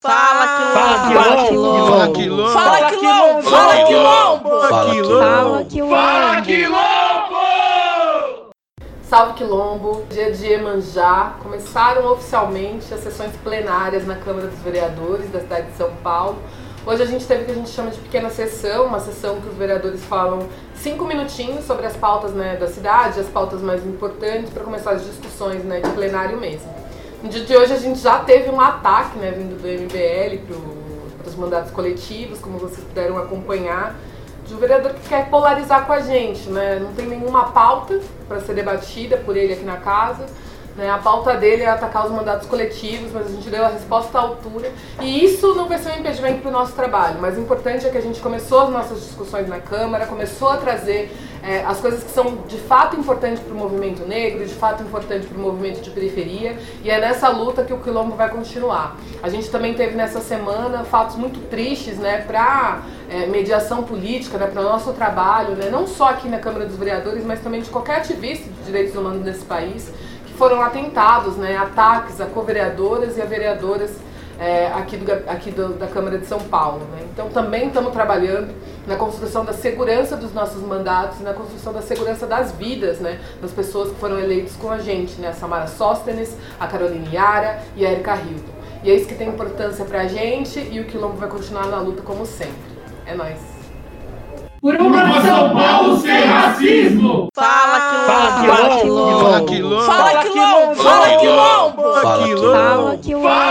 Fala quilombo! Fala quilombo! Fala quilombo! Fala quilombo! Fala quilombo! Fala quilombo! Fala quilombo! Salve Quilombo, dia de Iemanjá, começaram oficialmente as sessões plenárias na Câmara dos Vereadores da cidade de São Paulo. Hoje a gente teve o que a gente chama de pequena sessão, uma sessão que os vereadores falam cinco minutinhos sobre as pautas né, da cidade, as pautas mais importantes, para começar as discussões né, de plenário mesmo. No dia de hoje a gente já teve um ataque né, vindo do MBL para os mandatos coletivos, como vocês puderam acompanhar, de um vereador que quer polarizar com a gente. Né? Não tem nenhuma pauta para ser debatida por ele aqui na casa. Né? A pauta dele é atacar os mandatos coletivos, mas a gente deu a resposta à altura. E isso não vai ser um impedimento para o nosso trabalho, mas o importante é que a gente começou as nossas discussões na Câmara, começou a trazer é, as coisas que são de fato importantes para o movimento negro, de fato importantes para o movimento de periferia, e é nessa luta que o Quilombo vai continuar. A gente também teve nessa semana fatos muito tristes né, para é, mediação política, né, para o nosso trabalho, né, não só aqui na Câmara dos Vereadores, mas também de qualquer ativista de direitos humanos nesse país foram atentados, né, ataques a co-vereadoras e a vereadoras é, aqui, do, aqui do, da Câmara de São Paulo. Né? Então também estamos trabalhando na construção da segurança dos nossos mandatos e na construção da segurança das vidas né, das pessoas que foram eleitas com a gente, né? a Samara Sóstenes, a Carolina Yara e a Erika Hilton. E é isso que tem importância para a gente e o Quilombo vai continuar na luta como sempre. É nóis! Por uma São Paulo sem racismo! Fala Fala quilombo! quilombo! Fala quilombo! Fala quilombo! Fala quilombo! Fala quilombo! Fala quilombo!